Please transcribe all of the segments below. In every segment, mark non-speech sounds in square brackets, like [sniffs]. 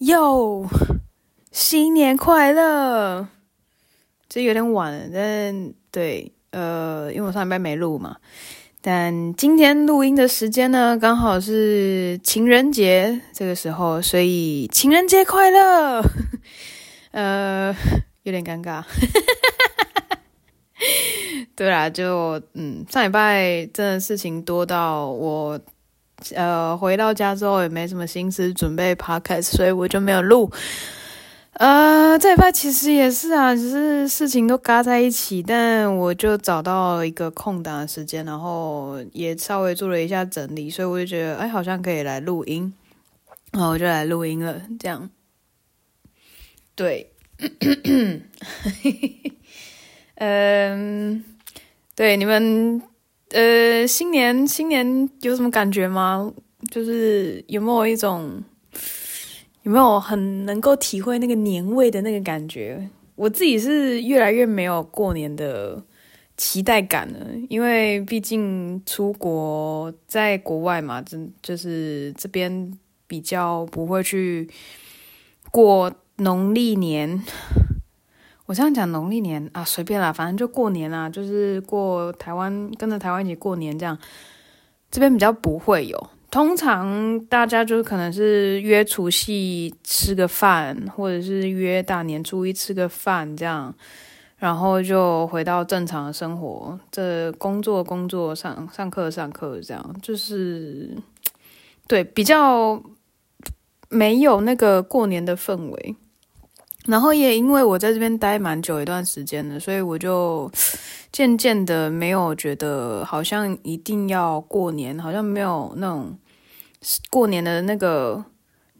哟，新年快乐！这有点晚了，但对，呃，因为我上礼拜没录嘛。但今天录音的时间呢，刚好是情人节这个时候，所以情人节快乐！[laughs] 呃，有点尴尬。[laughs] 对啦，就嗯，上礼拜真的事情多到我。呃，回到家之后也没什么心思准备 podcast，所以我就没有录。呃，这一块其实也是啊，只是事情都嘎在一起，但我就找到一个空档的时间，然后也稍微做了一下整理，所以我就觉得，哎，好像可以来录音，然后我就来录音了。这样，对，[coughs] 嗯，对，你们。呃，新年新年有什么感觉吗？就是有没有一种，有没有很能够体会那个年味的那个感觉？我自己是越来越没有过年的期待感了，因为毕竟出国在国外嘛，真就是这边比较不会去过农历年。我这样讲农历年啊，随便啦，反正就过年啦，就是过台湾，跟着台湾一起过年这样。这边比较不会有，通常大家就可能是约除夕吃个饭，或者是约大年初一吃个饭这样，然后就回到正常的生活，这工作工作上上课上课这样，就是对比较没有那个过年的氛围。然后也因为我在这边待蛮久一段时间了，所以我就 [sniffs] 渐渐的没有觉得好像一定要过年，好像没有那种过年的那个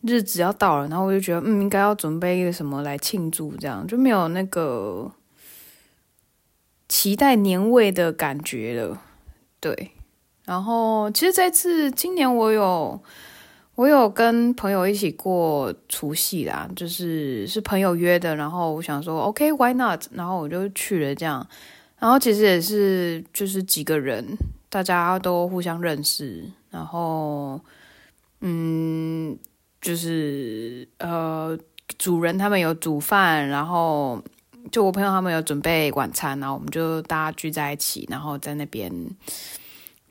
日子要到了，然后我就觉得嗯，应该要准备一个什么来庆祝，这样就没有那个期待年味的感觉了。对，然后其实这次今年我有。我有跟朋友一起过除夕啦，就是是朋友约的，然后我想说，OK，Why not？然后我就去了，这样，然后其实也是就是几个人，大家都互相认识，然后嗯，就是呃，主人他们有煮饭，然后就我朋友他们有准备晚餐，然后我们就大家聚在一起，然后在那边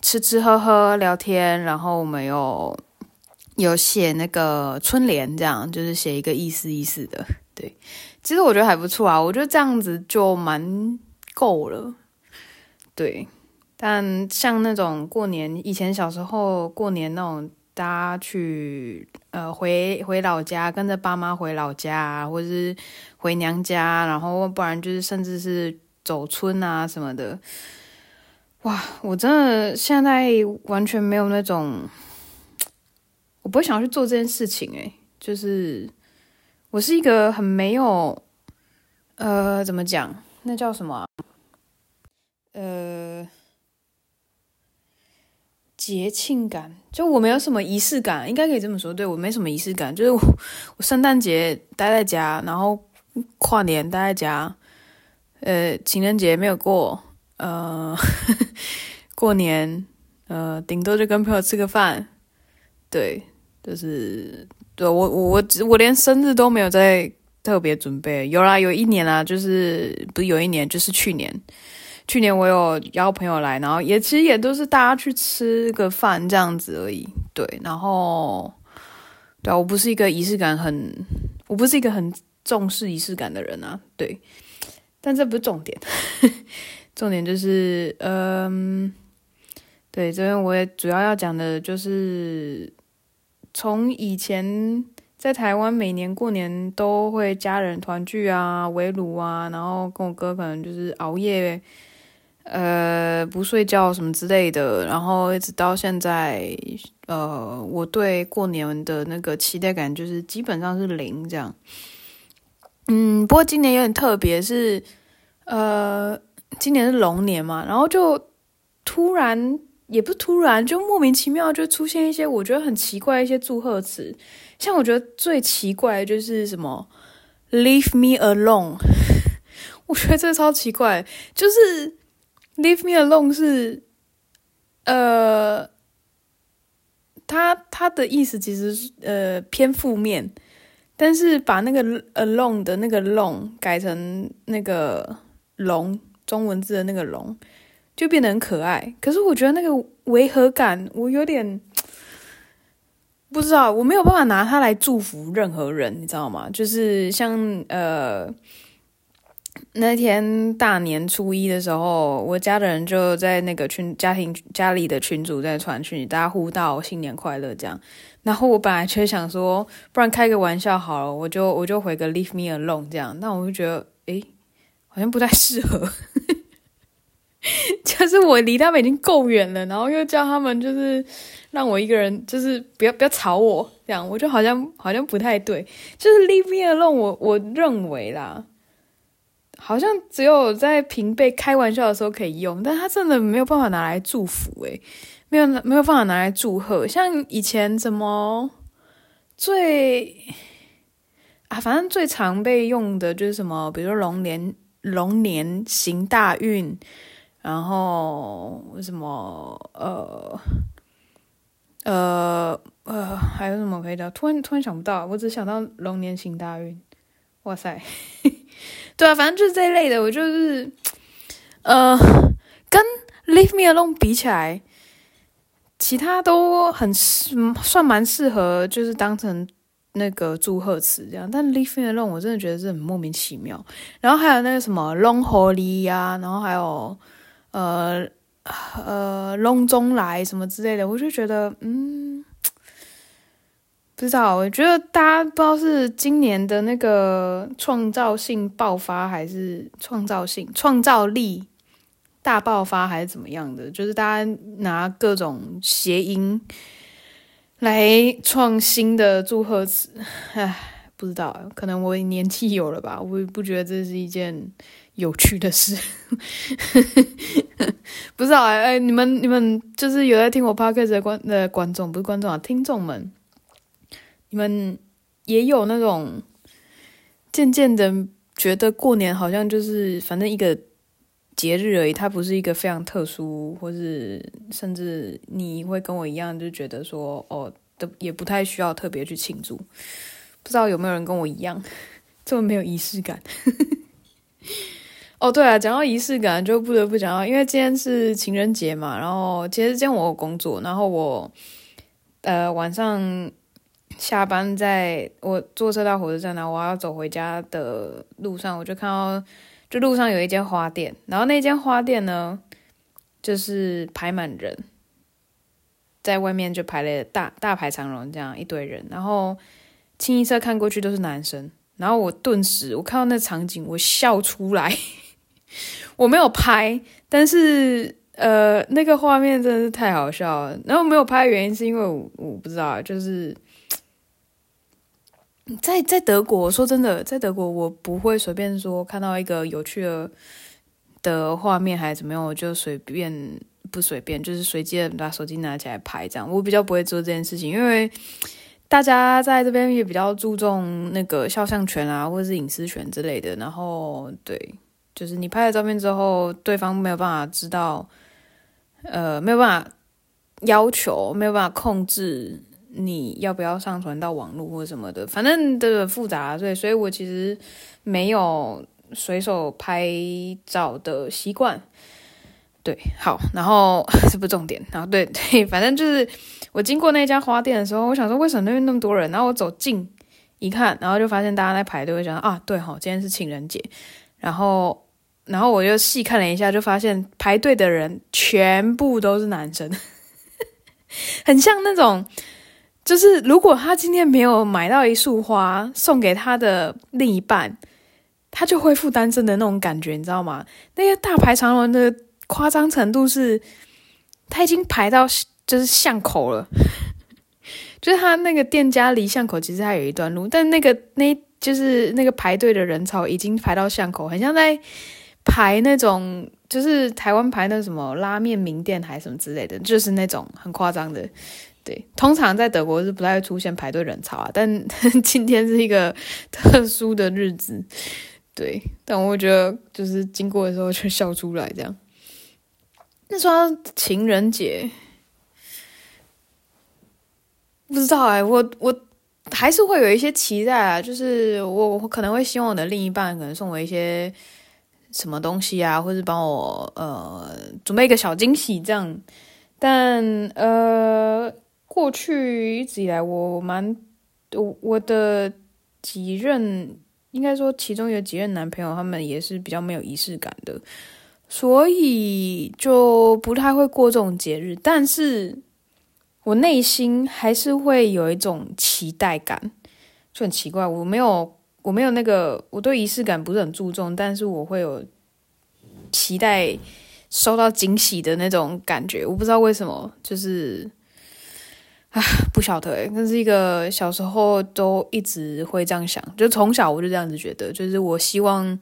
吃吃喝喝聊天，然后我们有。有写那个春联，这样就是写一个意思意思的。对，其实我觉得还不错啊，我觉得这样子就蛮够了。对，但像那种过年，以前小时候过年那种，大家去呃回回老家，跟着爸妈回老家，或者是回娘家，然后不然就是甚至是走村啊什么的。哇，我真的现在完全没有那种。我不会想要去做这件事情，诶，就是我是一个很没有，呃，怎么讲？那叫什么？呃，节庆感，就我没有什么仪式感，应该可以这么说。对，我没什么仪式感，就是我，我圣诞节待在家，然后跨年待在家，呃，情人节没有过，呃，[laughs] 过年，呃，顶多就跟朋友吃个饭，对。就是对我我我我连生日都没有在特别准备，有啦，有一年啦，就是不是有一年，就是去年，去年我有邀朋友来，然后也其实也都是大家去吃个饭这样子而已，对，然后对啊，我不是一个仪式感很，我不是一个很重视仪式感的人啊，对，但这不是重点，[laughs] 重点就是嗯，对，这边我也主要要讲的就是。从以前在台湾，每年过年都会家人团聚啊、围炉啊，然后跟我哥可能就是熬夜，呃，不睡觉什么之类的，然后一直到现在，呃，我对过年的那个期待感就是基本上是零这样。嗯，不过今年有点特别，是呃，今年是龙年嘛，然后就突然。也不突然，就莫名其妙就出现一些我觉得很奇怪的一些祝贺词，像我觉得最奇怪的就是什么 “leave me alone”，[laughs] 我觉得这超奇怪，就是 “leave me alone” 是呃，他他的意思其实是呃偏负面，但是把那个 alone 的那个 long 改成那个龙，中文字的那个龙，就变得很可爱。可是我觉得那个违和感，我有点 [tsk] 不知道，我没有办法拿它来祝福任何人，你知道吗？就是像呃。那天大年初一的时候，我家的人就在那个群家庭家里的群组在传讯，大家互道新年快乐这样。然后我本来就想说，不然开个玩笑好了，我就我就回个 Leave me alone 这样。但我就觉得，诶，好像不太适合，[laughs] 就是我离他们已经够远了，然后又叫他们就是让我一个人，就是不要不要吵我这样，我就好像好像不太对，就是 Leave me alone 我，我我认为啦。好像只有在平辈开玩笑的时候可以用，但他真的没有办法拿来祝福诶，没有没有办法拿来祝贺。像以前什么最啊，反正最常被用的就是什么，比如说龙年龙年行大运，然后什么呃呃呃，还有什么可以聊？突然突然想不到，我只想到龙年行大运。哇塞！[laughs] 对啊，反正就是这一类的，我就是，呃，跟 Leave Me Alone 比起来，其他都很适，算蛮适合，就是当成那个祝贺词这样。但 Leave Me Alone 我真的觉得是很莫名其妙。然后还有那个什么 Long Holy 呀，然后还有呃呃隆中来什么之类的，我就觉得嗯。不知道，我觉得大家不知道是今年的那个创造性爆发，还是创造性创造力大爆发，还是怎么样的？就是大家拿各种谐音来创新的祝贺词，唉，不知道，可能我年纪有了吧，我不觉得这是一件有趣的事。[laughs] 不知道哎，你们你们就是有在听我 p o d c 的观的观众，不是观众啊，听众们。你们也有那种渐渐的觉得过年好像就是反正一个节日而已，它不是一个非常特殊，或是甚至你会跟我一样就觉得说哦，都也不太需要特别去庆祝。不知道有没有人跟我一样 [laughs] 这么没有仪式感？哦，对啊，讲到仪式感就不得不讲到，因为今天是情人节嘛，然后其实今天我有工作，然后我呃晚上。下班在我坐车到火车站，然后我要走回家的路上，我就看到就路上有一间花店，然后那间花店呢，就是排满人，在外面就排了大大排长龙，这样一堆人，然后清一色看过去都是男生，然后我顿时我看到那场景，我笑出来，我没有拍，但是呃那个画面真的是太好笑了，然后没有拍的原因是因为我我不知道，就是。在在德国，说真的，在德国我不会随便说看到一个有趣的的画面还是怎么样，我就随便不随便，就是随机的把手机拿起来拍这样。我比较不会做这件事情，因为大家在这边也比较注重那个肖像权啊，或者是隐私权之类的。然后对，就是你拍了照片之后，对方没有办法知道，呃，没有办法要求，没有办法控制。你要不要上传到网络或什么的？反正都复杂，所以所以我其实没有随手拍照的习惯。对，好，然后 [laughs] 这不重点，然后对对，反正就是我经过那家花店的时候，我想说为什么那边那么多人？然后我走近一看，然后就发现大家在排队，我想啊，对齁，今天是情人节。然后然后我就细看了一下，就发现排队的人全部都是男生，[laughs] 很像那种。就是如果他今天没有买到一束花送给他的另一半，他就恢复单身的那种感觉，你知道吗？那些大排长龙的夸张程度是，他已经排到就是巷口了，[laughs] 就是他那个店家离巷口其实还有一段路，但那个那就是那个排队的人潮已经排到巷口，很像在排那种就是台湾排那什么拉面名店还是什么之类的，就是那种很夸张的。对，通常在德国是不太会出现排队人潮啊，但 [laughs] 今天是一个特殊的日子，对，但我觉得就是经过的时候就笑出来这样。那说情人节，不知道哎、我我还是会有一些期待啊，就是我我可能会希望我的另一半可能送我一些什么东西啊，或者帮我呃准备一个小惊喜这样。但呃，过去一直以来我蛮我我的几任，应该说其中有几任男朋友，他们也是比较没有仪式感的，所以就不太会过这种节日。但是。我内心还是会有一种期待感，就很奇怪。我没有，我没有那个，我对仪式感不是很注重，但是我会有期待收到惊喜的那种感觉。我不知道为什么，就是啊，[sighs] 不晓得诶，那是一个小时候都一直会这样想，就从小我就这样子觉得，就是我希望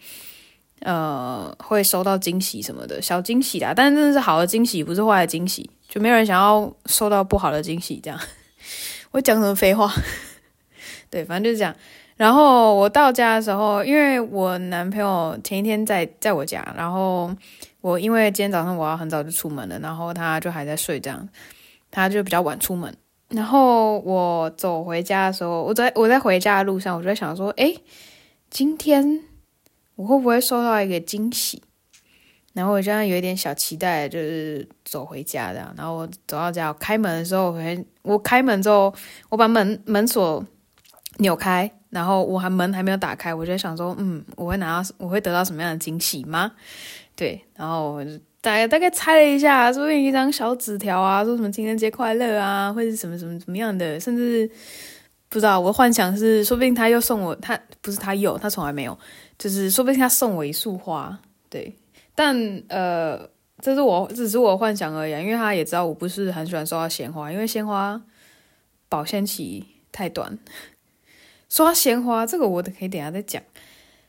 呃会收到惊喜什么的，小惊喜啦，但是真的是好的惊喜，不是坏的惊喜。就没有人想要收到不好的惊喜，这样。[laughs] 我讲什么废话？[laughs] 对，反正就是这样。然后我到家的时候，因为我男朋友前一天在在我家，然后我因为今天早上我要很早就出门了，然后他就还在睡，这样，他就比较晚出门。然后我走回家的时候，我在我在回家的路上，我就在想说，诶，今天我会不会收到一个惊喜？然后我这样有一点小期待，就是走回家这样。然后我走到家，我开门的时候，我我开门之后，我把门门锁扭开，然后我还门还没有打开，我就想说，嗯，我会拿到，我会得到什么样的惊喜吗？对，然后大概大概猜了一下，说不定一张小纸条啊，说什么情人节快乐啊，或者什么什么怎么样的，甚至不知道。我幻想是，说不定他又送我，他不是他有，他从来没有，就是说不定他送我一束花，对。但呃，这是我只是我幻想而已，因为他也知道我不是很喜欢收到鲜花，因为鲜花保鲜期太短。说到鲜花，这个我可以等下再讲。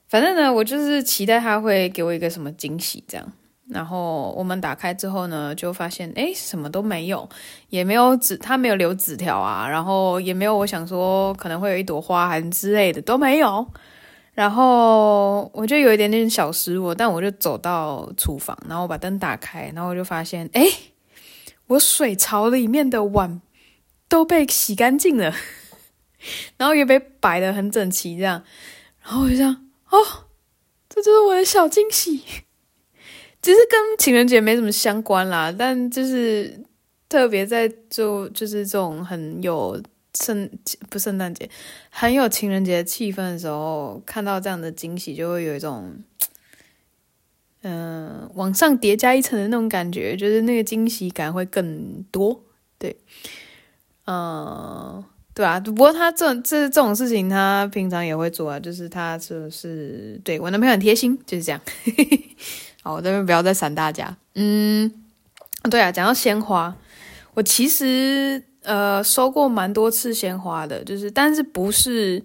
反正呢，我就是期待他会给我一个什么惊喜，这样。然后我们打开之后呢，就发现诶，什么都没有，也没有纸，他没有留纸条啊，然后也没有我想说可能会有一朵花还之类的都没有。然后我就有一点点小失落，但我就走到厨房，然后我把灯打开，然后我就发现，哎，我水槽里面的碗都被洗干净了，然后也被摆得很整齐，这样，然后我就想，哦，这就是我的小惊喜，其实跟情人节没什么相关啦，但就是特别在做，就是这种很有。圣不圣诞节，很有情人节气氛的时候，看到这样的惊喜，就会有一种，嗯、往上叠加一层的那种感觉，就是那个惊喜感会更多。对，嗯、对啊。不过他这这这种事情，他平常也会做啊，就是他就是对我男朋友很贴心，就是这样。[laughs] 好，我这边不要再闪大家。嗯，对啊，讲到鲜花，我其实。呃，收过蛮多次鲜花的，就是，但是不是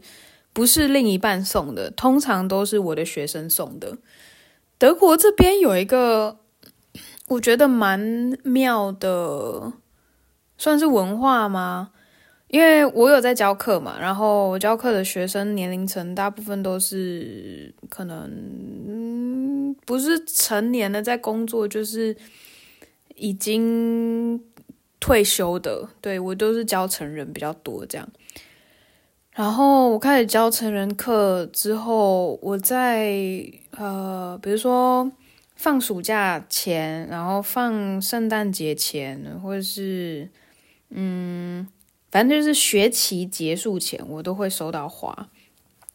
不是另一半送的，通常都是我的学生送的。德国这边有一个我觉得蛮妙的，算是文化吗？因为我有在教课嘛，然后我教课的学生年龄层大部分都是可能，不是成年的在工作，就是已经。退休的，对，我都是教成人比较多这样。然后我开始教成人课之后，我在呃，比如说放暑假前，然后放圣诞节前，或者是嗯，反正就是学期结束前，我都会收到花。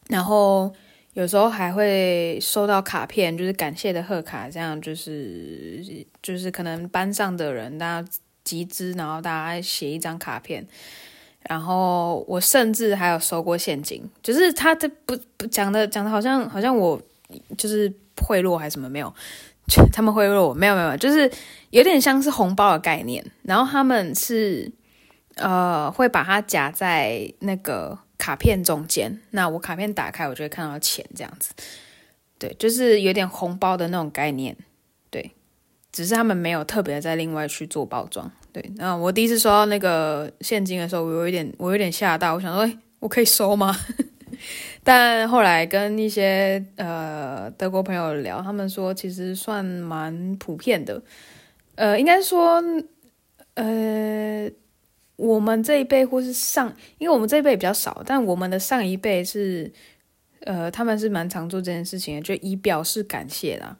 然后有时候还会收到卡片，就是感谢的贺卡，这样就是就是可能班上的人大家。集资，然后大家写一张卡片，然后我甚至还有收过现金，就是他这不不讲的讲的好像好像我就是贿赂还是什么没有，[laughs] 他们贿赂我没有没有，就是有点像是红包的概念，然后他们是呃会把它夹在那个卡片中间，那我卡片打开我就会看到钱这样子，对，就是有点红包的那种概念。对只是他们没有特别再另外去做包装，对。那我第一次收到那个现金的时候，我有一点，我有点吓到，我想说，[laughs] 哎，我可以收吗？但后来跟一些呃德国朋友聊，他们说其实算蛮普遍的，呃，应该说，呃，我们这一辈或是上，因为我们这一辈比较少，但我们的上一辈是，呃，他们是蛮常做这件事情的，就以表示感谢啦。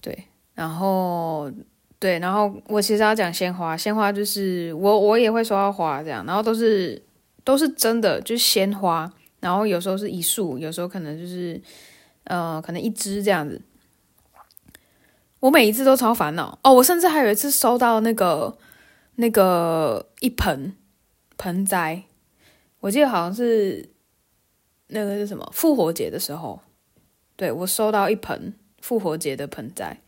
对，然后对，然后我其实要讲鲜花，鲜花就是我我也会收到花这样，然后都是都是真的，就是鲜花，然后有时候是一束，有时候可能就是呃，可能一支这样子。我每一次都超烦恼哦，我甚至还有一次收到那个。那个一盆盆栽，我记得好像是那个是什么复活节的时候，对，我收到一盆复活节的盆栽，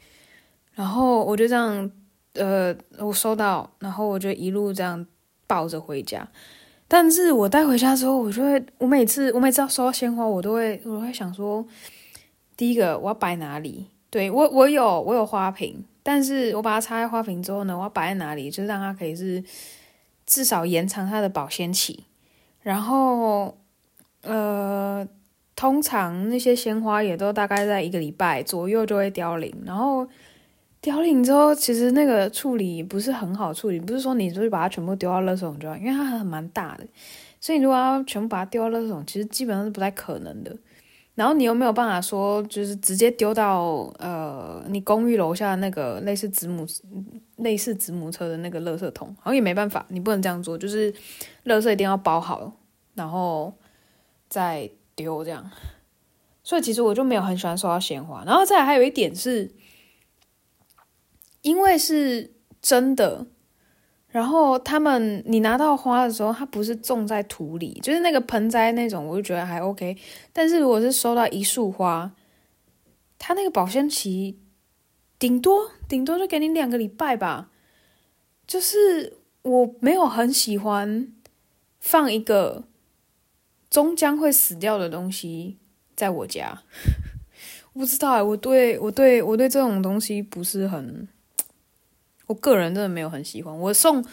然后我就这样，呃，我收到，然后我就一路这样抱着回家。但是我带回家之后，我就会，我每次我每次要收到鲜花，我都会我会想说，第一个我要摆哪里？对，我我有我有花瓶。但是我把它插在花瓶之后呢，我要摆在哪里？就是让它可以是至少延长它的保鲜期。然后，呃，通常那些鲜花也都大概在一个礼拜左右就会凋零。然后凋零之后，其实那个处理不是很好处理，不是说你就是把它全部丢到垃圾桶就好，因为它还蛮大的，所以如果要全部把它丢到垃圾桶，其实基本上是不太可能的。然后你又没有办法说，就是直接丢到呃，你公寓楼下那个类似子母类似子母车的那个垃圾桶，好像也没办法，你不能这样做，就是垃圾一定要包好，然后再丢这样。所以其实我就没有很喜欢收到鲜花。然后再还有一点是，因为是真的。然后他们，你拿到花的时候，它不是种在土里，就是那个盆栽那种，我就觉得还 OK。但是如果是收到一束花，它那个保鲜期顶多顶多就给你两个礼拜吧。就是我没有很喜欢放一个终将会死掉的东西在我家。不知道，我对我对我对这种东西不是很。我个人真的没有很喜欢，我送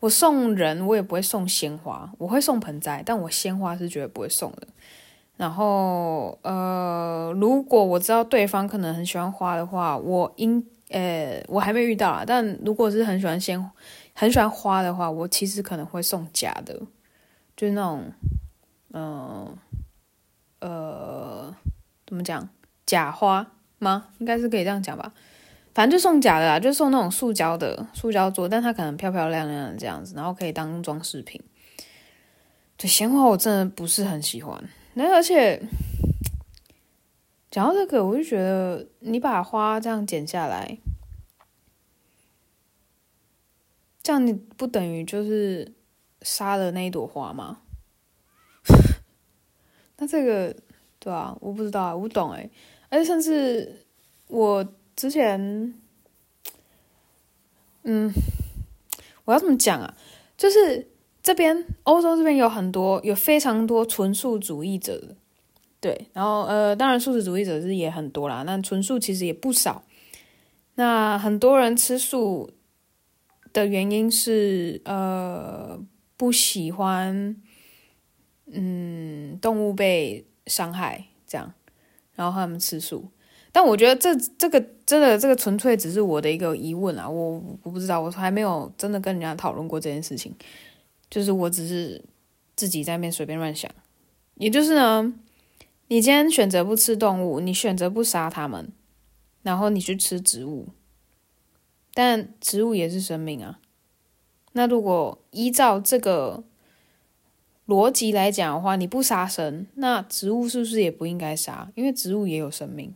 我送人，我也不会送鲜花，我会送盆栽，但我鲜花是绝对不会送的。然后，呃，如果我知道对方可能很喜欢花的话，我应，呃，我还没遇到啊。但如果是很喜欢鲜，很喜欢花的话，我其实可能会送假的，就是那种，嗯，呃，怎么讲，假花吗？应该是可以这样讲吧。反正就送假的啦，就送那种塑胶的，塑胶做，但它可能漂漂亮亮的这样子，然后可以当装饰品。对，鲜花我真的不是很喜欢。那而且讲到这个，我就觉得你把花这样剪下来，这样你不等于就是杀了那一朵花吗？[laughs] 那这个对啊，我不知道啊，我不懂哎，而且甚至我。之前，嗯，我要怎么讲啊？就是这边欧洲这边有很多，有非常多纯素主义者，对，然后呃，当然素食主义者是也很多啦，那纯素其实也不少。那很多人吃素的原因是呃不喜欢，嗯，动物被伤害这样，然后他们吃素。但我觉得这这个真的这个纯粹只是我的一个疑问啊，我我不知道，我还没有真的跟人家讨论过这件事情，就是我只是自己在那边随便乱想。也就是呢，你今天选择不吃动物，你选择不杀它们，然后你去吃植物，但植物也是生命啊。那如果依照这个逻辑来讲的话，你不杀生，那植物是不是也不应该杀？因为植物也有生命。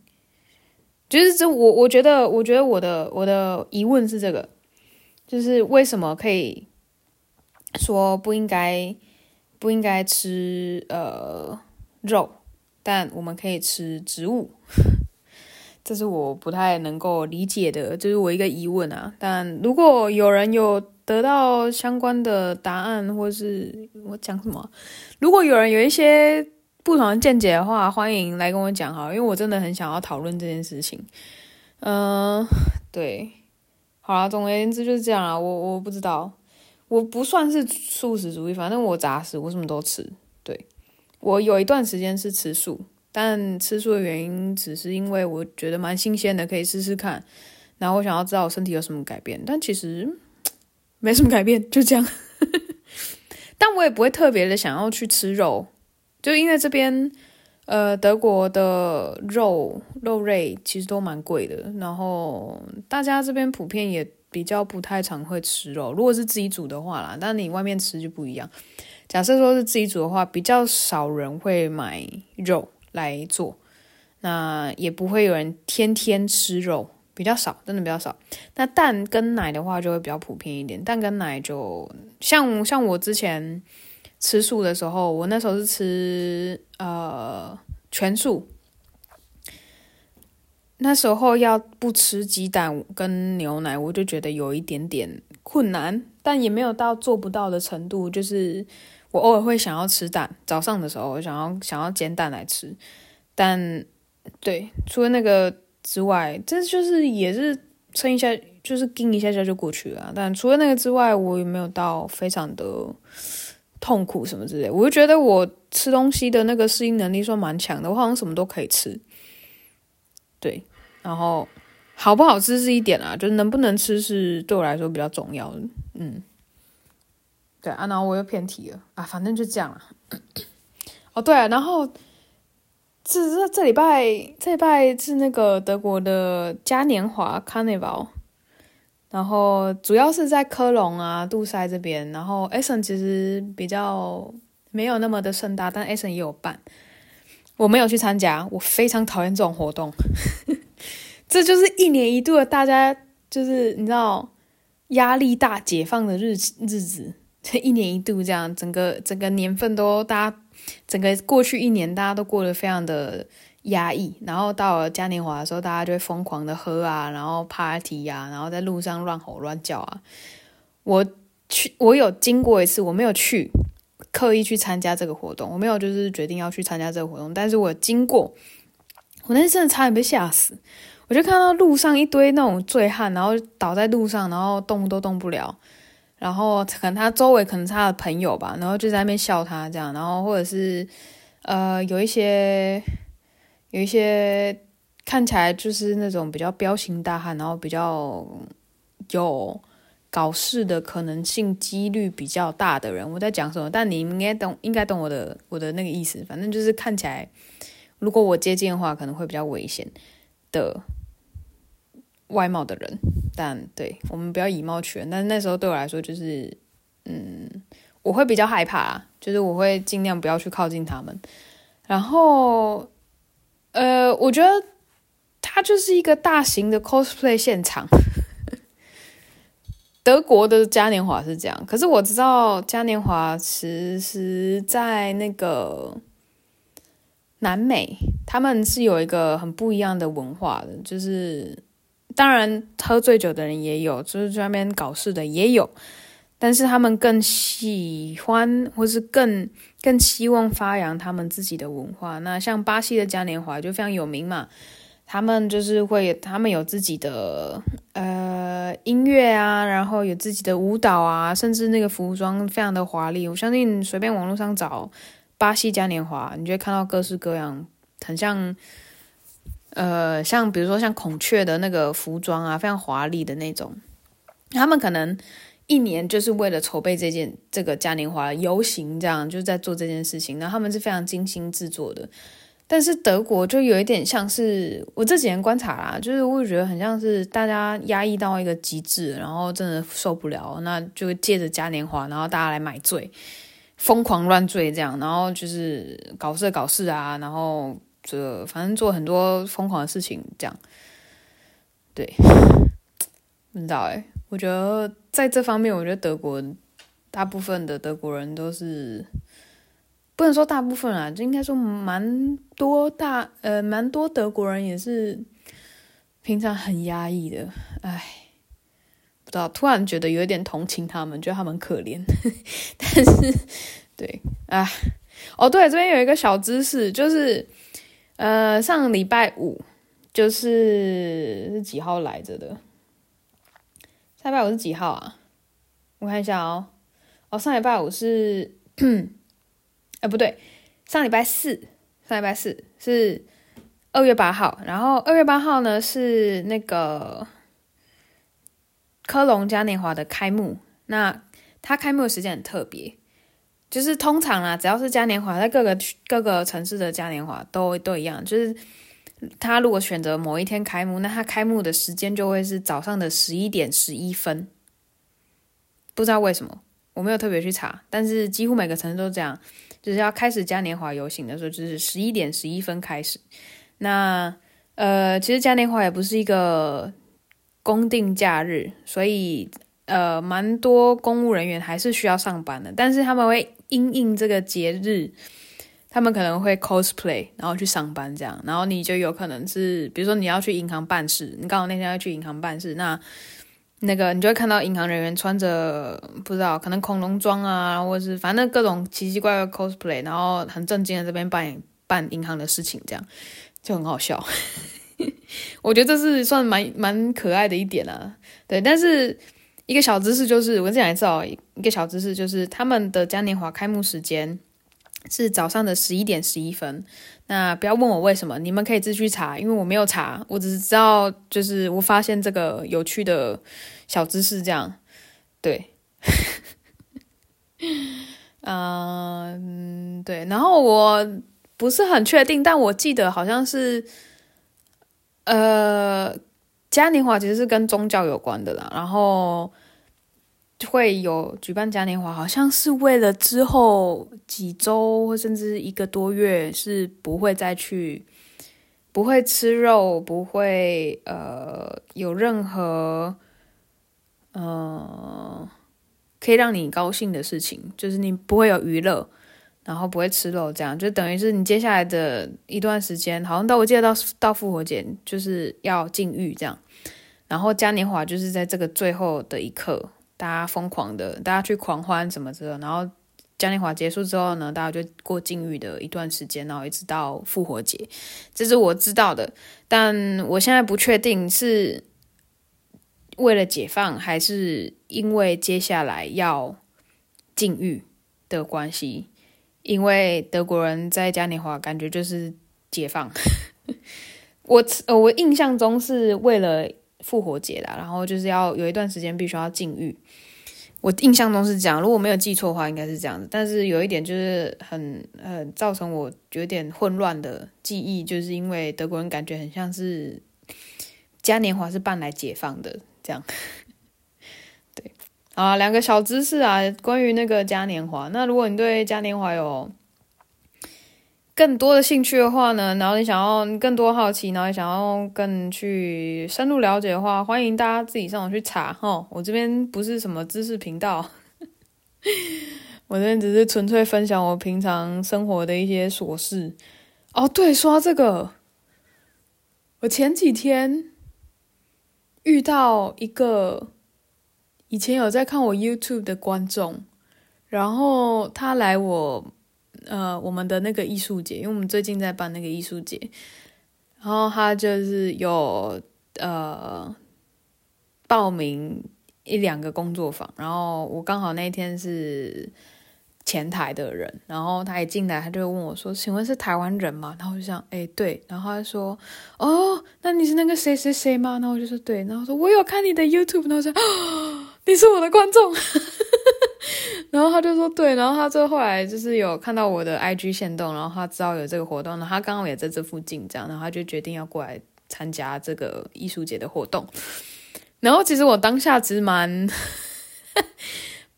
就是这，我我觉得，我觉得我的我的疑问是这个，就是为什么可以说不应该不应该吃呃肉，但我们可以吃植物，[laughs] 这是我不太能够理解的，这是我一个疑问啊。但如果有人有得到相关的答案，或是我讲什么，如果有人有一些。不同的见解的话，欢迎来跟我讲哈，因为我真的很想要讨论这件事情。嗯、对，好啦，总而言之就是这样啦。我我不知道，我不算是素食主义，反正我杂食，我什么都吃。对，我有一段时间是吃素，但吃素的原因只是因为我觉得蛮新鲜的，可以试试看。然后我想要知道我身体有什么改变，但其实没什么改变，就这样。[laughs] 但我也不会特别的想要去吃肉，就因为这边呃德国的肉肉类其实都蛮贵的，然后大家这边普遍也比较不太常会吃肉。如果是自己煮的话啦，但你外面吃就不一样。假设说是自己煮的话，比较少人会买肉来做，那也不会有人天天吃肉。比较少，真的比较少。那蛋跟奶的话就会比较普遍一点。蛋跟奶就像像我之前吃素的时候，我那时候是吃呃全素，那时候要不吃鸡蛋跟牛奶，我就觉得有一点点困难，但也没有到做不到的程度。就是我偶尔会想要吃蛋，早上的时候想要想要煎蛋来吃，但对，除了那个。之外，这就是也是撑一下，就是盯一下下就过去了。但除了那个之外，我也没有到非常的痛苦什么之类。我就觉得我吃东西的那个适应能力算蛮强的，我好像什么都可以吃。对，然后好不好吃是一点啊，就是能不能吃是对我来说比较重要的。嗯，对啊，然后我又偏题了啊，反正就这样了。[coughs] 哦，对啊，然后。这这这礼拜，这礼拜是那个德国的嘉年华 Carnival，然后主要是在科隆啊、杜塞这边，然后 Essen 其实比较没有那么的盛大，但 Essen 也有办，我没有去参加，我非常讨厌这种活动，[laughs] 这就是一年一度的，大家就是你知道压力大、解放的日日子，这一年一度这样，整个整个年份都大家。整个过去一年，大家都过得非常的压抑，然后到了嘉年华的时候，大家就会疯狂的喝啊，然后 party 啊，然后在路上乱吼乱叫啊。我去，我有经过一次，我没有去刻意去参加这个活动，我没有就是决定要去参加这个活动，但是我经过，我那次真的差点被吓死，我就看到路上一堆那种醉汉，然后倒在路上，然后动都动不了。然后可能他周围可能是他的朋友吧，然后就在那边笑他这样，然后或者是呃有一些有一些看起来就是那种比较彪形大汉，然后比较有搞事的可能性几率比较大的人，我在讲什么？但你应该懂，应该懂我的我的那个意思。反正就是看起来，如果我接近的话，可能会比较危险的。外貌的人，但对我们不要以貌取人。但那时候对我来说，就是嗯，我会比较害怕，就是我会尽量不要去靠近他们。然后，呃，我觉得它就是一个大型的 cosplay 现场。[laughs] 德国的嘉年华是这样，可是我知道嘉年华其实在那个南美，他们是有一个很不一样的文化的，就是。当然，喝醉酒的人也有，就是在那边搞事的也有，但是他们更喜欢，或是更更希望发扬他们自己的文化。那像巴西的嘉年华就非常有名嘛，他们就是会，他们有自己的呃音乐啊，然后有自己的舞蹈啊，甚至那个服装非常的华丽。我相信随便网络上找巴西嘉年华，你就会看到各式各样，很像。呃，像比如说像孔雀的那个服装啊，非常华丽的那种，他们可能一年就是为了筹备这件这个嘉年华游行，这样就在做这件事情。那他们是非常精心制作的。但是德国就有一点像是我这几年观察啦，就是我觉得很像是大家压抑到一个极致，然后真的受不了，那就借着嘉年华，然后大家来买醉，疯狂乱醉这样，然后就是搞事搞事啊，然后。这反正做很多疯狂的事情，这样，对，不知道哎。我觉得在这方面，我觉得德国大部分的德国人都是不能说大部分啊，就应该说蛮多大呃，蛮多德国人也是平常很压抑的。哎，不知道，突然觉得有一点同情他们，觉得他们可怜。[laughs] 但是，对啊，哦对，这边有一个小知识，就是。呃，上礼拜五就是是几号来着的？上礼拜五是几号啊？我看一下哦。哦，上礼拜五是，[clears throat] 哎，不对，上礼拜四，上礼拜四是二月八号。然后二月八号呢是那个科隆嘉年华的开幕。那它开幕的时间很特别，就是通常啊，只要是嘉年华，在各个各个城市的嘉年华都都一样，就是他如果选择某一天开幕，那他开幕的时间就会是早上的十一点十一分，不知道为什么，我没有特别去查，但是几乎每个城市都这样，就是要开始嘉年华游行的时候，就是十一点十一分开始。那呃，其实嘉年华也不是一个公定假日，所以。呃，蛮多公务人员还是需要上班的，但是他们会因应这个节日，他们可能会 cosplay，然后去上班这样，然后你就有可能是，比如说你要去银行办事，你刚好那天要去银行办事，那那个你就会看到银行人员穿着不知道可能恐龙装啊，或者是反正各种奇奇怪怪 cosplay，然后很正经的这边办办银行的事情，这样就很好笑。[laughs] 我觉得这是算蛮蛮可爱的一点啊，对，但是。一个小知识就是，我再讲一次哦。一个小知识就是，他们的嘉年华开幕时间是早上的十一点十一分。那不要问我为什么，你们可以自己去查，因为我没有查，我只是知道，就是我发现这个有趣的小知识这样。对，[laughs] 嗯，对。然后我不是很确定，但我记得好像是，呃。嘉年华其实是跟宗教有关的啦，然后会有举办嘉年华，好像是为了之后几周或甚至一个多月是不会再去，不会吃肉，不会呃有任何呃可以让你高兴的事情，就是你不会有娱乐。然后不会吃肉，这样就等于是你接下来的一段时间，好像到我记得到到复活节就是要禁欲这样。然后嘉年华就是在这个最后的一刻，大家疯狂的，大家去狂欢什么之类。然后嘉年华结束之后呢，大家就过禁欲的一段时间，然后一直到复活节，这是我知道的。但我现在不确定是为了解放，还是因为接下来要禁欲的关系。因为德国人在嘉年华感觉就是解放，[laughs] 我呃我印象中是为了复活节啦，然后就是要有一段时间必须要禁欲，我印象中是这样，如果没有记错的话，应该是这样子。但是有一点就是很呃造成我有点混乱的记忆，就是因为德国人感觉很像是嘉年华是办来解放的这样。[laughs] 对啊，两个小知识啊，关于那个嘉年华。那如果你对嘉年华有更多的兴趣的话呢，然后你想要更多好奇，然后你想要更去深入了解的话，欢迎大家自己上网去查哈。我这边不是什么知识频道，[laughs] 我这边只是纯粹分享我平常生活的一些琐事。哦，对，说到这个，我前几天遇到一个。以前有在看我 YouTube 的观众，然后他来我呃我们的那个艺术节，因为我们最近在办那个艺术节，然后他就是有呃报名一两个工作坊，然后我刚好那天是。前台的人，然后他一进来，他就问我说：“请问是台湾人吗？”然后我就想：“哎，对。”然后他说：“哦，那你是那个谁谁谁吗？”然后我就说：“对。”然后说：“我有看你的 YouTube。”然后说：“哦，你是我的观众。” [laughs] 然后他就说：“对。”然后他就后来就是有看到我的 IG 限动，然后他知道有这个活动，然后他刚好也在这附近，这样，然后他就决定要过来参加这个艺术节的活动。然后其实我当下其实蛮。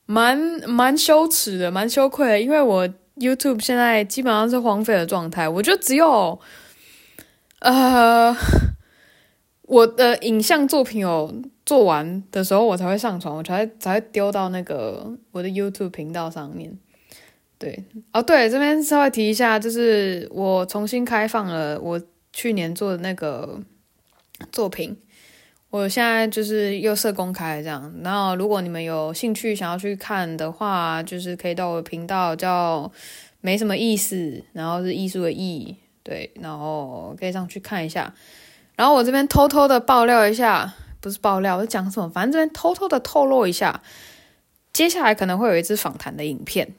蛮蛮羞耻的，蛮羞愧的，因为我 YouTube 现在基本上是荒废的状态，我就只有呃我的影像作品有做完的时候，我才会上传，我才才会丢到那个我的 YouTube 频道上面。对，哦对，这边稍微提一下，就是我重新开放了我去年做的那个作品。我现在就是又设公开这样，然后如果你们有兴趣想要去看的话，就是可以到我的频道叫没什么意思，然后是艺术的艺，对，然后可以上去看一下。然后我这边偷偷的爆料一下，不是爆料，我讲什么？反正这边偷偷的透露一下，接下来可能会有一支访谈的影片。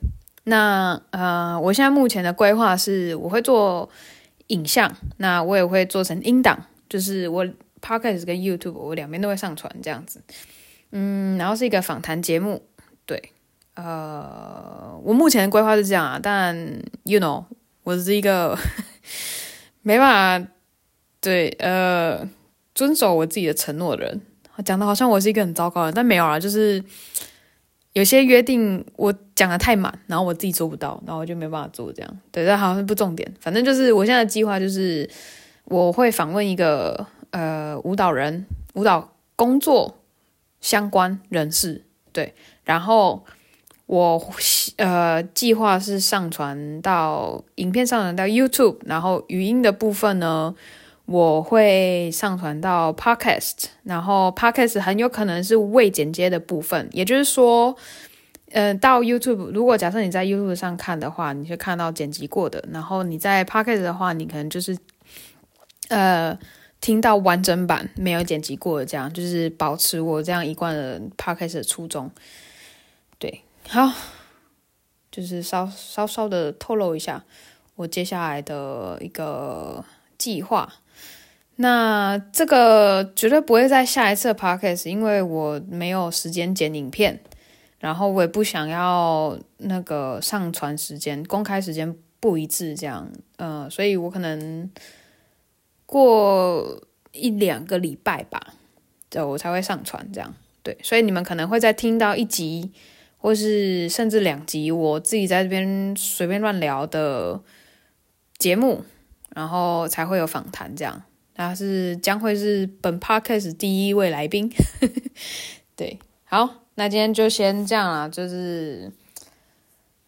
那呃，我现在目前的规划是我会做影像，那我也会做成音档，就是我。Podcast 跟 YouTube 我两边都会上传这样子，嗯，然后是一个访谈节目，对，呃，我目前的规划是这样啊，但 you know，我是一个 [laughs] 没办法对呃遵守我自己的承诺的人。讲的好像我是一个很糟糕的人，但没有啊，就是有些约定我讲的太满，然后我自己做不到，然后我就没办法做这样。对，但好像不重点，反正就是我现在的计划就是我会访问一个呃舞蹈人，舞蹈工作相关人士，对，然后。我呃计划是上传到影片上传到 YouTube，然后语音的部分呢，我会上传到 Podcast，然后 Podcast 很有可能是未剪接的部分，也就是说，呃，到 YouTube，如果假设你在 YouTube 上看的话，你会看到剪辑过的，然后你在 Podcast 的话，你可能就是呃听到完整版没有剪辑过的，这样就是保持我这样一贯的 Podcast 的初衷，对。好，就是稍稍稍的透露一下我接下来的一个计划。那这个绝对不会在下一次的 podcast，因为我没有时间剪影片，然后我也不想要那个上传时间、公开时间不一致，这样，呃，所以我可能过一两个礼拜吧，就我才会上传这样。对，所以你们可能会再听到一集。或是甚至两集，我自己在这边随便乱聊的节目，然后才会有访谈这样。他是将会是本 podcast 第一位来宾，[laughs] 对，好，那今天就先这样了，就是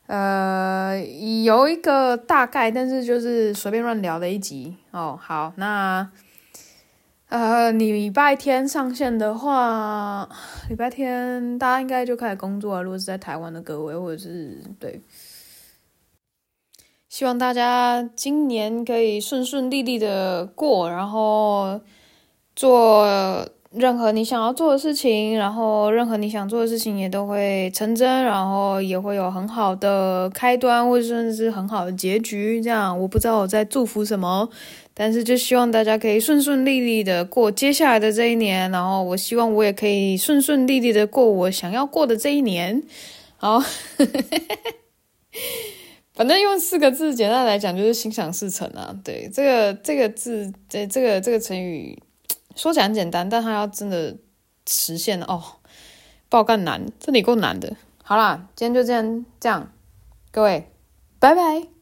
呃有一个大概，但是就是随便乱聊的一集哦。好，那。呃，礼拜天上线的话，礼拜天大家应该就开始工作了。如果是在台湾的各位，或者是对，希望大家今年可以顺顺利利的过，然后做任何你想要做的事情，然后任何你想做的事情也都会成真，然后也会有很好的开端，或者甚至是很好的结局。这样，我不知道我在祝福什么。但是就希望大家可以顺顺利利的过接下来的这一年，然后我希望我也可以顺顺利利的过我想要过的这一年。好，[laughs] 反正用四个字简单来讲就是心想事成啊。对，这个这个字，这这个这个成语说起来很简单，但它要真的实现了哦，爆干难，这里够难的。好啦，今天就这样这样，各位，拜拜。